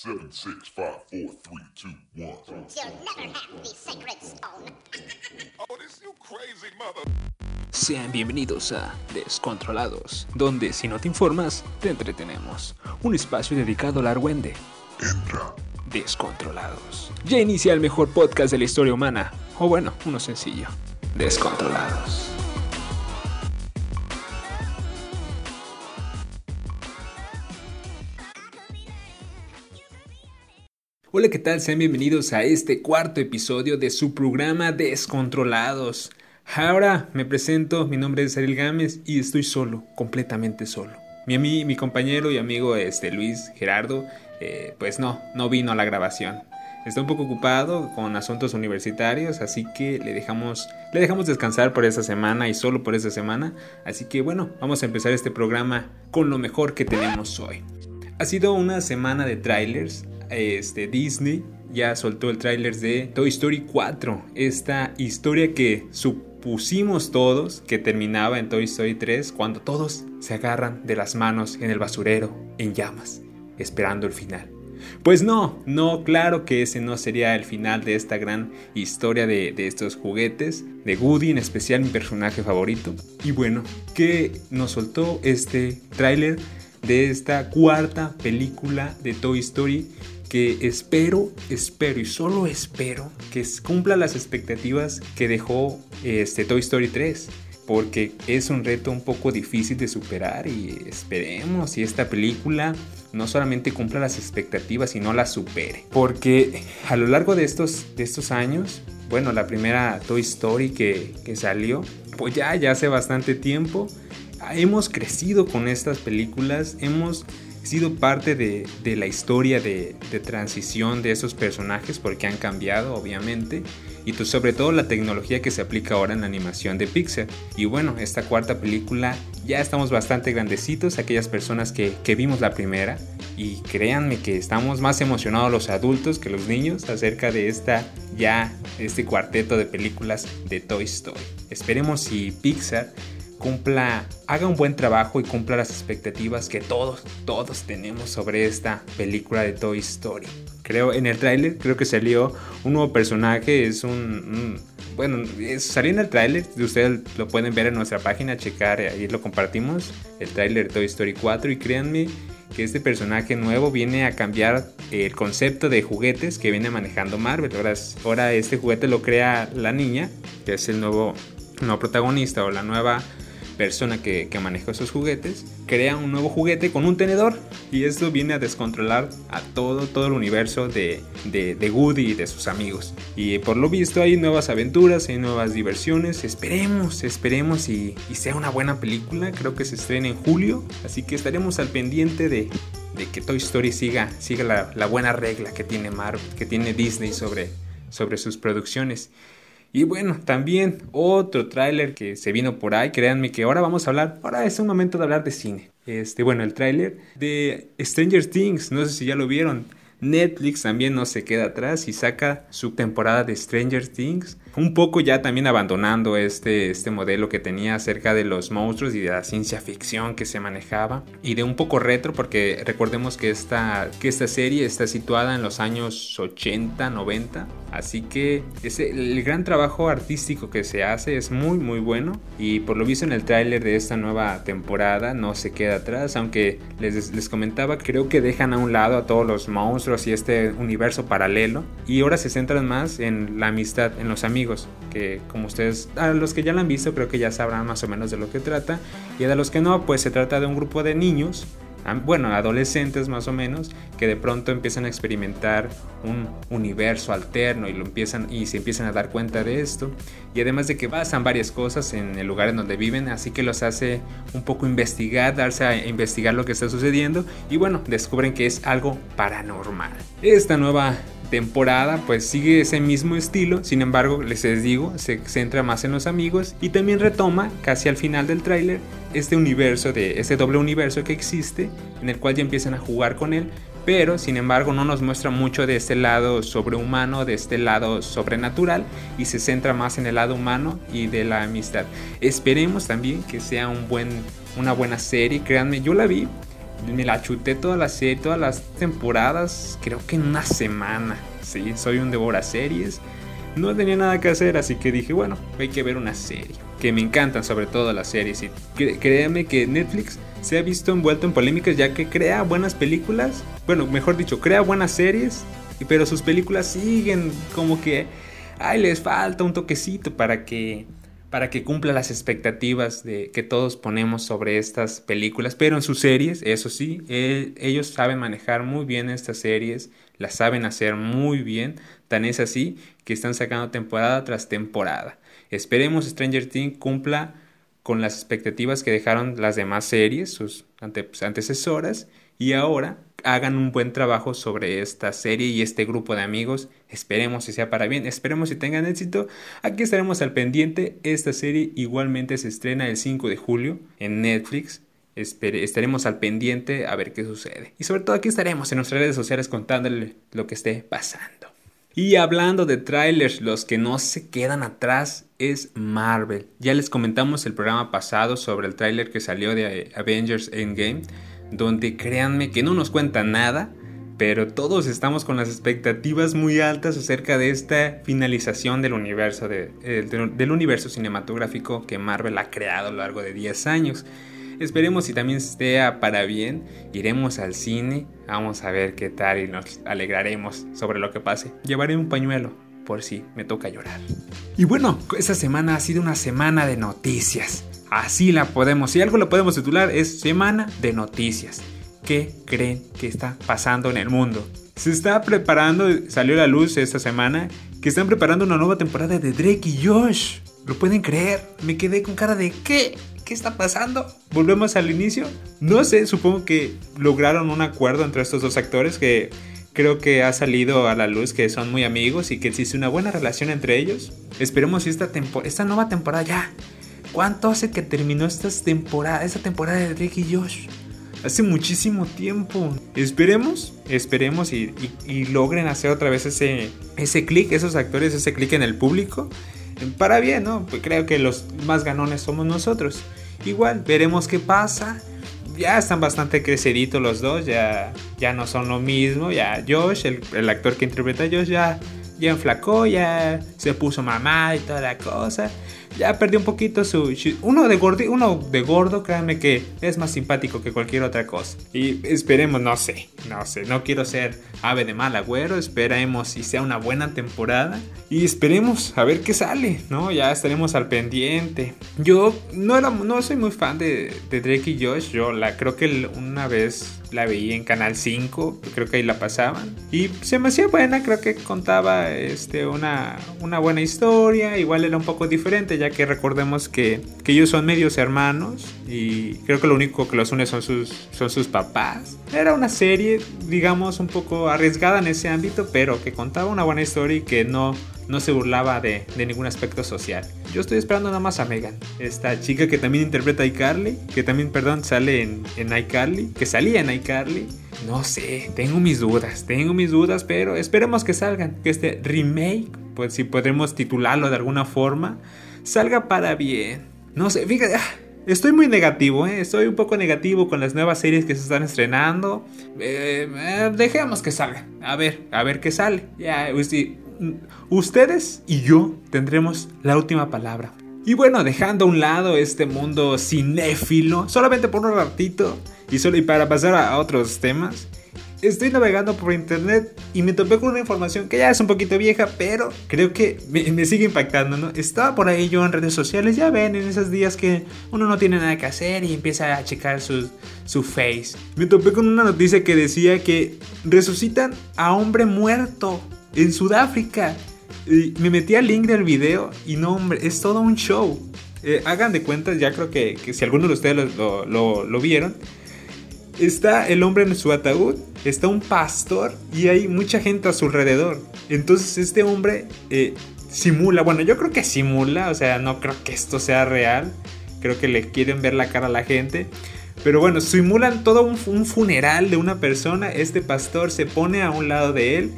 Seven, six, five, four, three, two, one. You'll never have the sacred stone. Oh, this you crazy mother. Sean bienvenidos a Descontrolados, donde si no te informas, te entretenemos. Un espacio dedicado al argüende. Entra. Descontrolados. Ya inicia el mejor podcast de la historia humana. O bueno, uno sencillo. Descontrolados. Hola, ¿qué tal? Sean bienvenidos a este cuarto episodio de su programa Descontrolados. Ahora me presento, mi nombre es Ariel Gámez y estoy solo, completamente solo. Mi, ami- mi compañero y amigo este, Luis Gerardo, eh, pues no, no vino a la grabación. Está un poco ocupado con asuntos universitarios, así que le dejamos, le dejamos descansar por esa semana y solo por esa semana. Así que bueno, vamos a empezar este programa con lo mejor que tenemos hoy. Ha sido una semana de trailers. Este, Disney ya soltó el tráiler de Toy Story 4. Esta historia que supusimos todos que terminaba en Toy Story 3 cuando todos se agarran de las manos en el basurero en llamas, esperando el final. Pues no, no, claro que ese no sería el final de esta gran historia de, de estos juguetes, de Woody en especial mi personaje favorito. Y bueno, que nos soltó este tráiler de esta cuarta película de Toy Story que espero, espero y solo espero que cumpla las expectativas que dejó este Toy Story 3 porque es un reto un poco difícil de superar y esperemos si esta película no solamente cumpla las expectativas sino las supere. Porque a lo largo de estos, de estos años bueno la primera Toy Story que, que salió pues ya, ya hace bastante tiempo hemos crecido con estas películas, hemos sido parte de, de la historia de, de, transición de esos personajes porque han cambiado obviamente y sobre todo la tecnología que se aplica ahora en la animación de Pixar. Y bueno esta cuarta película ya estamos bastante grandecitos aquellas personas que, que vimos la primera y créanme que estamos más emocionados los adultos que los niños acerca de esta ya este cuarteto de películas de Toy Story. Esperemos si Pixar cumpla, haga un buen trabajo y cumpla las expectativas que todos, todos tenemos sobre esta película de Toy Story. Creo en el tráiler, creo que salió un nuevo personaje, es un, bueno, salió en el tráiler, ustedes lo pueden ver en nuestra página, checar, ahí lo compartimos, el tráiler de Toy Story 4 y créanme que este personaje nuevo viene a cambiar el concepto de juguetes que viene manejando Marvel. Ahora, ahora este juguete lo crea la niña, que es el nuevo, nuevo protagonista o la nueva persona que, que maneja esos juguetes crea un nuevo juguete con un tenedor y esto viene a descontrolar a todo, todo el universo de, de, de, Woody y de sus amigos. Y por lo visto hay nuevas aventuras, hay nuevas diversiones. Esperemos, esperemos y, y sea una buena película. Creo que se estrena en julio así que estaremos al pendiente de, de que Toy Story siga, siga la, la, buena regla que tiene Marvel, que tiene Disney sobre, sobre sus producciones y bueno, también otro tráiler que se vino por ahí, créanme que ahora vamos a hablar, ahora es un momento de hablar de cine. Este, bueno, el tráiler de Stranger Things, no sé si ya lo vieron. Netflix también no se queda atrás y saca su temporada de Stranger Things. Un poco ya también abandonando este, este modelo que tenía acerca de los monstruos y de la ciencia ficción que se manejaba. Y de un poco retro porque recordemos que esta, que esta serie está situada en los años 80, 90. Así que ese, el gran trabajo artístico que se hace es muy muy bueno. Y por lo visto en el tráiler de esta nueva temporada no se queda atrás. Aunque les, les comentaba, creo que dejan a un lado a todos los monstruos y este universo paralelo. Y ahora se centran más en la amistad, en los amigos que como ustedes, a los que ya la han visto creo que ya sabrán más o menos de lo que trata y a los que no pues se trata de un grupo de niños bueno, adolescentes más o menos, que de pronto empiezan a experimentar un universo alterno y lo empiezan y se empiezan a dar cuenta de esto. Y además de que pasan varias cosas en el lugar en donde viven, así que los hace un poco investigar, darse a investigar lo que está sucediendo y bueno, descubren que es algo paranormal. Esta nueva temporada pues sigue ese mismo estilo, sin embargo les, digo, se centra más en los amigos y también retoma casi al final del tráiler este universo de este doble universo que existe en el cual ya empiezan a jugar con él, pero sin embargo no nos muestra mucho de este lado sobrehumano, de este lado sobrenatural y se centra más en el lado humano y de la amistad. Esperemos también que sea un buen, una buena serie, créanme, yo la vi Me la chuté toda la serie, todas las temporadas, creo que en una semana. Sí, soy un devora series. No tenía nada que hacer, así que dije, bueno, hay que ver una serie. Que me encantan sobre todo las series. Y créeme que Netflix se ha visto envuelto en polémicas ya que crea buenas películas. Bueno, mejor dicho, crea buenas series. Pero sus películas siguen como que... Ay, les falta un toquecito para que para que cumpla las expectativas de, que todos ponemos sobre estas películas, pero en sus series, eso sí, ellos saben manejar muy bien estas series, las saben hacer muy bien, tan es así que están sacando temporada tras temporada. Esperemos Stranger Things cumpla con las expectativas que dejaron las demás series, sus pues, antecesoras, y ahora hagan un buen trabajo sobre esta serie y este grupo de amigos. Esperemos si sea para bien, esperemos si tengan éxito. Aquí estaremos al pendiente. Esta serie igualmente se estrena el 5 de julio en Netflix. estaremos al pendiente a ver qué sucede. Y sobre todo aquí estaremos en nuestras redes sociales contándole lo que esté pasando. Y hablando de trailers, los que no se quedan atrás es Marvel. Ya les comentamos el programa pasado sobre el trailer que salió de Avengers Endgame donde créanme que no nos cuenta nada, pero todos estamos con las expectativas muy altas acerca de esta finalización del universo, de, del universo cinematográfico que Marvel ha creado a lo largo de 10 años. Esperemos si también sea para bien, iremos al cine, vamos a ver qué tal y nos alegraremos sobre lo que pase. Llevaré un pañuelo por si me toca llorar. Y bueno, esta semana ha sido una semana de noticias. Así la podemos, si algo lo podemos titular, es Semana de Noticias. ¿Qué creen que está pasando en el mundo? Se está preparando, salió a la luz esta semana, que están preparando una nueva temporada de Drake y Josh. ¿Lo pueden creer? Me quedé con cara de ¿qué? ¿Qué está pasando? ¿Volvemos al inicio? No sé, supongo que lograron un acuerdo entre estos dos actores que creo que ha salido a la luz que son muy amigos y que existe una buena relación entre ellos. Esperemos esta, esta nueva temporada ya ¿Cuánto hace que terminó esta temporada, esta temporada de Drake y Josh? Hace muchísimo tiempo. Esperemos, esperemos y, logren hacer otra vez ese, ese clic, esos actores, ese clic en el público. Para bien, ¿no? Pues creo que los más ganones somos nosotros. Igual, veremos qué pasa. Ya están bastante creciditos los dos, ya, ya no son lo mismo. Ya Josh, el, el actor que interpreta a Josh, ya, ya enflacó, ya se puso mamá y toda la cosa ya perdió un poquito su... Uno de, gordo, uno de gordo, créanme que es más simpático que cualquier otra cosa. Y esperemos, no sé, no sé, no quiero ser ave de mal agüero, esperemos si sea una buena temporada. Y esperemos a ver qué sale, ¿no? Ya estaremos al pendiente. Yo no, era, no soy muy fan de, de Drake y Josh, yo la creo que una vez la veía en Canal 5, creo que ahí la pasaban. Y se me hacía buena, creo que contaba este, una, una buena historia, igual era un poco diferente, ya que recordemos que, que ellos son medios hermanos y creo que lo único que los une son sus, son sus papás. Era una serie, digamos, un poco arriesgada en ese ámbito, pero que contaba una buena historia y que no no se burlaba de, ningún aspecto social. Yo estoy esperando nada más a Megan, esta chica que también interpreta a iCarly, que también, perdón, sale en, en iCarly, que salía en iCarly. No sé, tengo mis dudas, tengo mis dudas, pero esperemos que salgan, que este remake, pues si podremos titularlo de alguna forma, salga para bien. No sé, fíjate, ah, Estoy muy negativo, ¿eh? estoy un poco negativo con las nuevas series que se están estrenando. Eh, eh, dejemos que salga. A ver, a ver qué sale. Ya, ustedes y yo tendremos la última palabra. Y bueno, dejando a un lado este mundo cinéfilo, solamente por un ratito y solo y para pasar a otros temas, estoy navegando por internet y me topé con una información que ya es un poquito vieja, pero creo que me, sigue impactando, ¿no? Estaba por ahí yo en redes sociales, ya ven, en esos días que uno no tiene nada que hacer y empieza a checar su, su face. Me topé con una noticia que decía que resucitan a hombre muerto en Sudáfrica. Y me metí al link del video y no, hombre, es todo un show. Eh, hagan de cuentas, ya creo que, si algunos de ustedes lo, lo, vieron. Está el hombre en su ataúd, está un pastor y hay mucha gente a su alrededor. Entonces este hombre eh, simula, bueno, yo creo que simula, o sea, no creo que esto sea real. Creo que le quieren ver la cara a la gente. Pero bueno, simulan todo un, un funeral de una persona. Este pastor se pone a un lado de él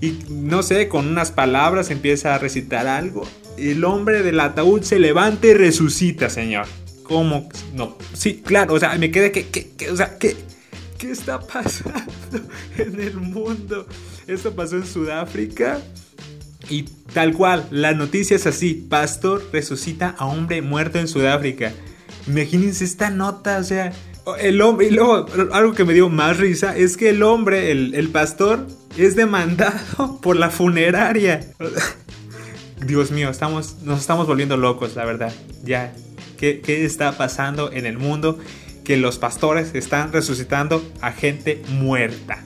y no sé, con unas palabras empieza a recitar algo. El hombre del ataúd se levanta y resucita, señor. ¿Cómo? No. Sí, claro, o sea, me quedé que, o sea, que ¿Qué está pasando en el mundo? Esto pasó en Sudáfrica. Y tal cual, la noticia es así. Pastor resucita a hombre muerto en Sudáfrica. Imagínense esta nota, o sea, el hombre, y luego algo que me dio más risa es que el hombre, el, pastor, es demandado por la funeraria. Dios mío, estamos, nos estamos volviendo locos, la verdad. Ya, ¿qué, ¿qué está pasando en el mundo? Que los pastores están resucitando a gente muerta.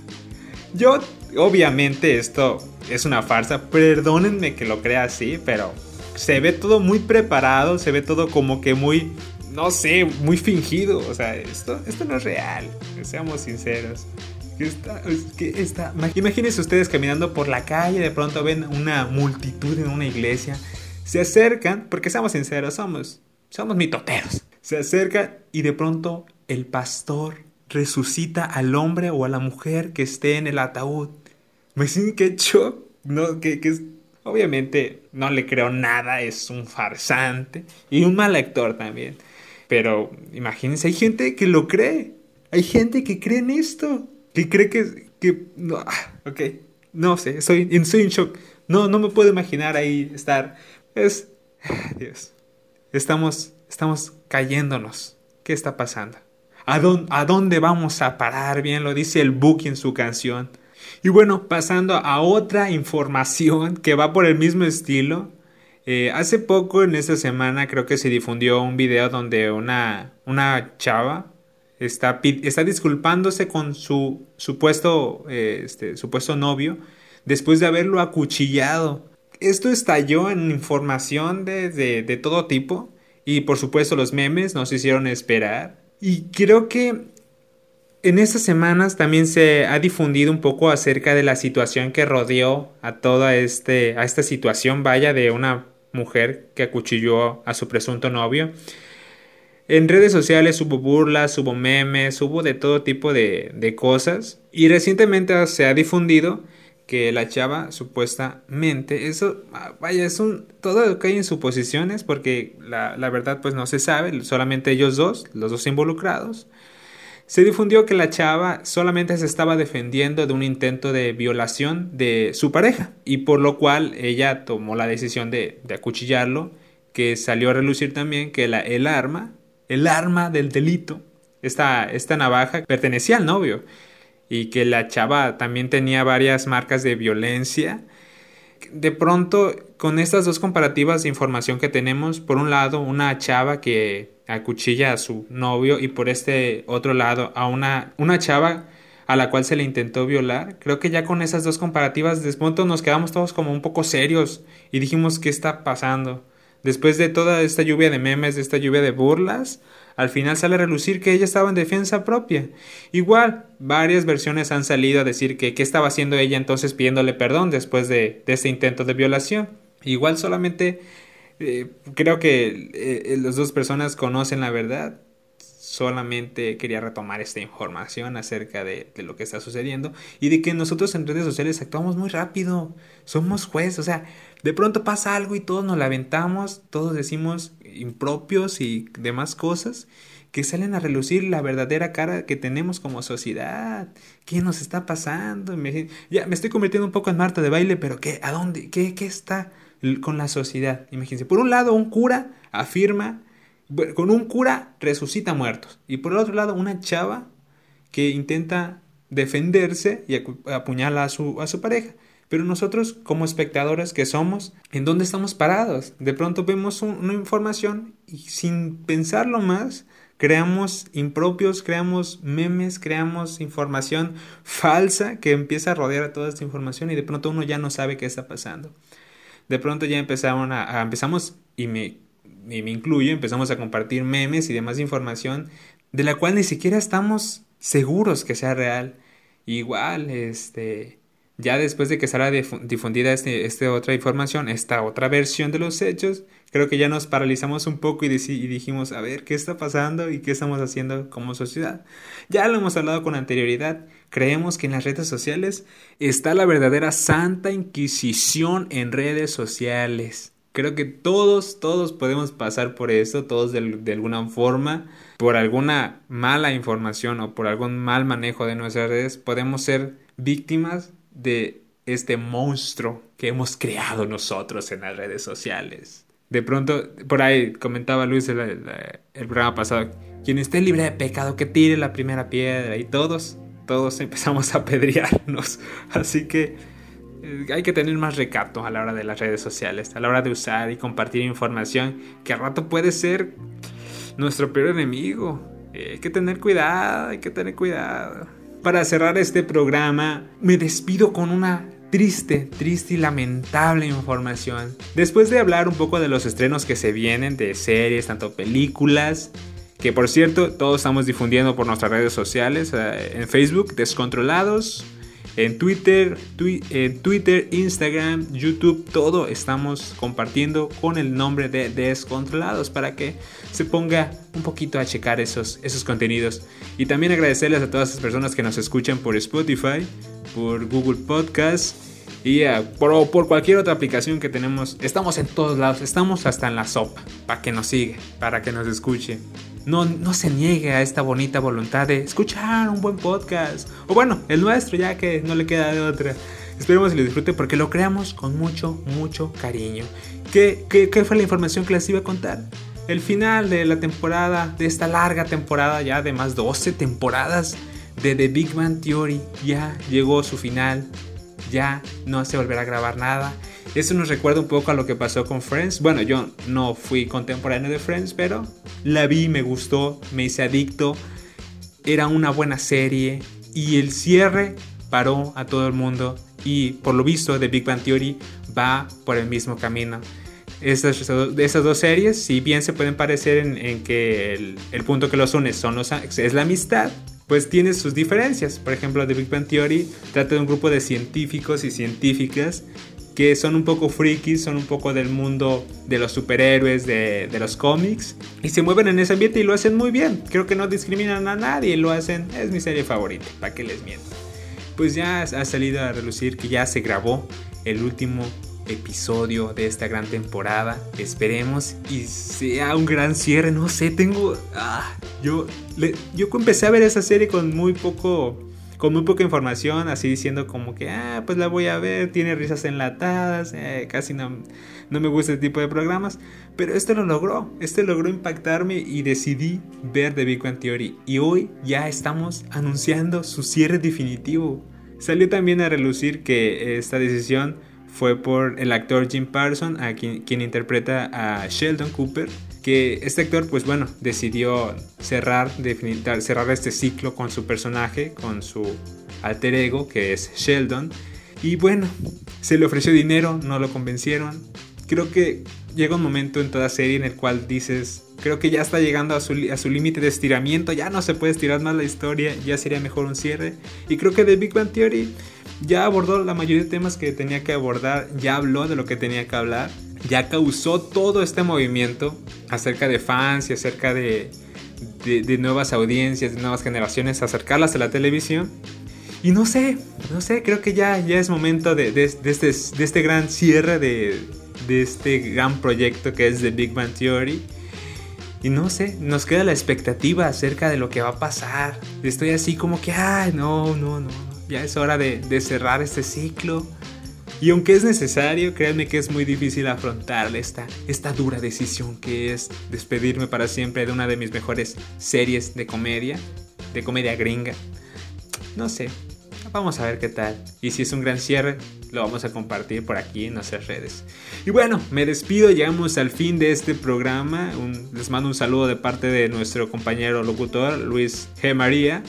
Yo, obviamente, esto es una farsa. Perdónenme que lo crea así, pero se ve todo muy preparado, se ve todo como que muy no sé, muy fingido. O sea, esto, esto no es real. Seamos sinceros. Está, está, imagínense ustedes caminando por la calle, de pronto ven una multitud en una iglesia, se acercan, porque seamos sinceros, somos, somos mitoteros. Se acercan y de pronto el pastor resucita al hombre o a la mujer que esté en el ataúd. Me dicen que shock, no, que, que obviamente no le creo nada, es un farsante y un mal actor también. Pero imagínense, hay gente que lo cree. Hay gente que cree en esto. Que cree que... que no, ah, ok. No sé, estoy, estoy en shock. No, no me puedo imaginar ahí estar. Es... Dios. Estamos, estamos cayéndonos. ¿Qué está pasando? ¿A dónde, ¿A dónde vamos a parar? Bien lo dice el Buki en su canción. Y bueno, pasando a otra información que va por el mismo estilo. Eh, hace poco, en esta semana, creo que se difundió un video donde una, una chava está, está disculpándose con su supuesto, eh, este, supuesto novio después de haberlo acuchillado. Esto estalló en información de, de, todo tipo y por supuesto los memes nos hicieron esperar. Y creo que en estas semanas también se ha difundido un poco acerca de la situación que rodeó a toda este, a esta situación, vaya, de una mujer que acuchilló a su presunto novio. En redes sociales hubo burlas, hubo memes, hubo de todo tipo de, de cosas. Y recientemente se ha difundido que la chava supuestamente, eso, ah, vaya, es un, todo hay en suposiciones porque la, la verdad pues no se sabe, solamente ellos dos, los dos involucrados, se difundió que la chava solamente se estaba defendiendo de un intento de violación de su pareja y por lo cual ella tomó la decisión de, acuchillarlo, que salió a relucir también que la, el arma, el arma del delito, esta, esta navaja pertenecía al novio y que la chava también tenía varias marcas de violencia. De pronto, con estas dos comparativas de información que tenemos, por un lado, una chava que acuchilla a su novio y por este otro lado a una, una chava a la cual se le intentó violar. Creo que ya con esas dos comparativas de pronto nos quedamos todos como un poco serios y dijimos qué está pasando. Después de toda esta lluvia de memes, de esta lluvia de burlas, al final sale a relucir que ella estaba en defensa propia. Igual, varias versiones han salido a decir que qué estaba haciendo ella entonces pidiéndole perdón después de, este intento de violación. Igual solamente eh, creo que eh, las dos personas conocen la verdad. Solamente quería retomar esta información acerca de, lo que está sucediendo y de que nosotros en redes sociales actuamos muy rápido. Somos jueces, o sea, de pronto pasa algo y todos nos lamentamos, todos decimos impropios y demás cosas que salen a relucir la verdadera cara que tenemos como sociedad. ¿Qué nos está pasando? Ya me estoy convirtiendo un poco en Marta de baile, pero ¿qué? ¿A dónde? ¿Qué, qué está? con la sociedad. Imagínense, por un lado un cura afirma, con un cura resucita muertos. Y por otro lado una chava que intenta defenderse y apuñala a su, a su pareja. Pero nosotros, como espectadores que somos, ¿en dónde estamos parados? De pronto vemos una información y sin pensarlo más, creamos impropios, creamos memes, creamos información falsa que empieza a rodear a toda esta información y de pronto uno ya no sabe qué está pasando de pronto ya empezaron a, empezamos, y me, y me incluyo, empezamos a compartir memes y demás información de la cual ni siquiera estamos seguros que sea real. Igual, este, ya después de que será difundida este, esta otra información, esta otra versión de los hechos, creo que ya nos paralizamos un poco y, y, dijimos, a ver, ¿qué está pasando y qué estamos haciendo como sociedad? Ya lo hemos hablado con anterioridad, Creemos que en las redes sociales está la verdadera santa inquisición en redes sociales. Creo que todos, todos podemos pasar por eso, todos de, alguna forma, por alguna mala información o por algún mal manejo de nuestras redes, podemos ser víctimas de este monstruo que hemos creado nosotros en las redes sociales. De pronto, por ahí comentaba Luis el, el, programa pasado, quien esté libre de pecado, que tire la primera piedra y todos, todos empezamos a pedrearnos. Así que hay que tener más recato a la hora de las redes sociales, a la hora de usar y compartir información que a rato puede ser nuestro peor enemigo. Eh, hay que tener cuidado, hay que tener cuidado. Para cerrar este programa, me despido con una triste, triste y lamentable información. Después de hablar un poco de los estrenos que se vienen de series, tanto películas, que por cierto todos estamos difundiendo por nuestras redes sociales, eh, en Facebook, Descontrolados, en Twitter, twi en Twitter, Instagram, YouTube, todo estamos compartiendo con el nombre de Descontrolados para que se ponga un poquito a checar esos, esos contenidos. Y también agradecerles a todas las personas que nos escuchan por Spotify, por Google Podcast y uh, por, por, cualquier otra aplicación que tenemos. Estamos en todos lados, estamos hasta en la sopa, para que nos siga, para que nos escuche. No, no se niegue a esta bonita voluntad de escuchar un buen podcast. O bueno, el nuestro, ya que no le queda de otra. Esperemos que lo disfrute porque lo creamos con mucho, mucho cariño. ¿Qué, qué, qué fue la información que les iba a contar? El final de la temporada, de esta larga temporada, ya de más 12 temporadas de The Big Bang Theory, ya llegó su final. Ya no se volverá a grabar nada. Eso nos recuerda un poco a lo que pasó con Friends. Bueno, yo no fui contemporáneo de Friends, pero la vi, me gustó, me hice adicto. Era una buena serie y el cierre paró a todo el mundo y por lo visto The Big Bang Theory va por el mismo camino. Estas, esas dos series, si bien se pueden parecer en, que el, el, punto que los une son los, es la amistad, pues tiene sus diferencias. Por ejemplo, The Big Bang Theory trata de un grupo de científicos y científicas que son un poco frikis, son un poco del mundo de los superhéroes, de, de, los cómics, y se mueven en ese ambiente y lo hacen muy bien. Creo que no discriminan a nadie, lo hacen, es mi serie favorita, para que les miento. Pues ya ha salido a relucir que ya se grabó el último episodio de esta gran temporada. Esperemos y sea un gran cierre. No sé, tengo. Ah, yo, le, yo empecé a ver esa serie con muy poco con muy poca información, así diciendo como que, ah, pues la voy a ver, tiene risas enlatadas, eh, casi no, no me gusta este tipo de programas, pero este lo logró, este logró impactarme y decidí ver The Big Bang Theory. Y hoy ya estamos anunciando su cierre definitivo. Salió también a relucir que esta decisión fue por el actor Jim Parsons, a quien, quien interpreta a Sheldon Cooper, que este actor pues bueno decidió cerrar, definitar, cerrar este ciclo con su personaje, con su alter ego que es Sheldon. Y bueno, se le ofreció dinero, no lo convencieron. Creo que llega un momento en toda serie en el cual dices, creo que ya está llegando a su, a su límite de estiramiento, ya no se puede estirar más la historia, ya sería mejor un cierre. Y creo que The Big Bang Theory ya abordó la mayoría de temas que tenía que abordar, ya habló de lo que tenía que hablar ya causó todo este movimiento acerca de fans y acerca de, de, nuevas audiencias, de nuevas generaciones, acercarlas a la televisión. Y no sé, no sé, creo que ya, ya es momento de, de, este, este gran cierre de, este gran proyecto que es The Big Bang Theory. Y no sé, nos queda la expectativa acerca de lo que va a pasar. Estoy así como que, ay, no, no, no, ya es hora de cerrar este ciclo. Y aunque es necesario, créanme que es muy difícil afrontar esta, esta dura decisión que es despedirme para siempre de una de mis mejores series de comedia, de comedia gringa. No sé, vamos a ver qué tal. Y si es un gran cierre, lo vamos a compartir por aquí en nuestras redes. Y bueno, me despido, llegamos al fin de este programa. Les mando un saludo de parte de nuestro compañero locutor, Luis G. María.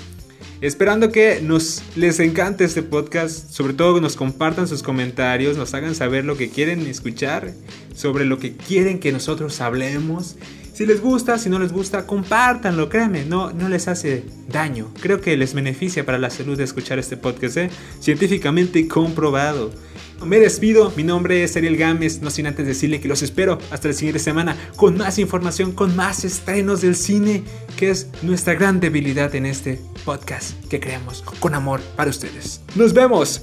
Esperando que nos les encante este podcast, sobre todo que nos compartan sus comentarios, nos hagan saber lo que quieren escuchar, sobre lo que quieren que nosotros hablemos. Si les gusta, si no les gusta, compártanlo, créanme, no, no les hace daño. Creo que les beneficia para la salud de escuchar este podcast, ¿eh? científicamente comprobado. Me despido, mi nombre es Ariel Gámez, no sin antes decirle que los espero hasta la siguiente semana con más información, con más estrenos del cine, que es nuestra gran debilidad en este podcast que creamos con amor para ustedes. ¡Nos vemos!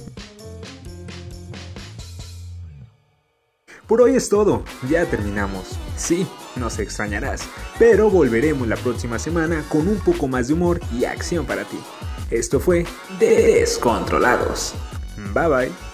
Por hoy es todo, ya terminamos. Sí, nos extrañarás, pero volveremos la próxima semana con un poco más de humor y acción para ti. Esto fue Descontrolados. Bye bye.